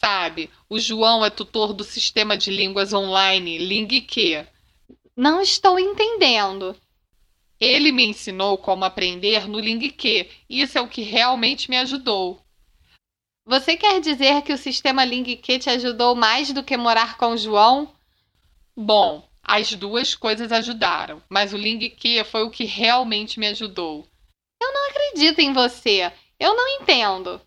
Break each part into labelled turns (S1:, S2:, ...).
S1: Sabe, o João é tutor do sistema de línguas online LingQ.
S2: Não estou entendendo.
S1: Ele me ensinou como aprender no LingQ. Isso é o que realmente me ajudou.
S2: Você quer dizer que o sistema LingQ te ajudou mais do que morar com o João?
S1: Bom, as duas coisas ajudaram, mas o LingQ foi o que realmente me ajudou.
S2: Eu não acredito em você. Eu não entendo.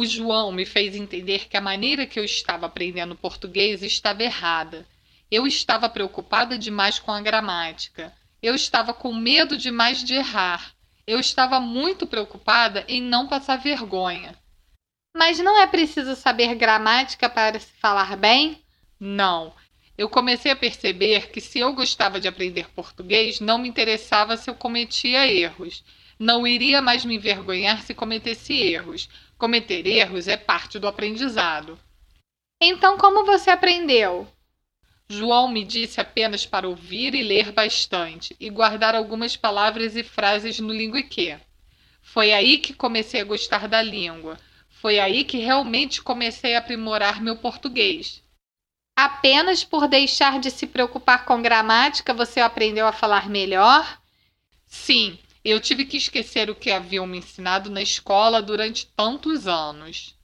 S1: O João me fez entender que a maneira que eu estava aprendendo português estava errada. Eu estava preocupada demais com a gramática. Eu estava com medo demais de errar. Eu estava muito preocupada em não passar vergonha.
S2: Mas não é preciso saber gramática para se falar bem?
S1: Não. Eu comecei a perceber que se eu gostava de aprender português, não me interessava se eu cometia erros. Não iria mais me envergonhar se cometesse erros. Cometer erros é parte do aprendizado.
S2: Então, como você aprendeu?
S1: João me disse apenas para ouvir e ler bastante e guardar algumas palavras e frases no linguiquê. Foi aí que comecei a gostar da língua. Foi aí que realmente comecei a aprimorar meu português.
S2: Apenas por deixar de se preocupar com gramática você aprendeu a falar melhor?
S1: Sim, eu tive que esquecer o que haviam me ensinado na escola durante tantos anos.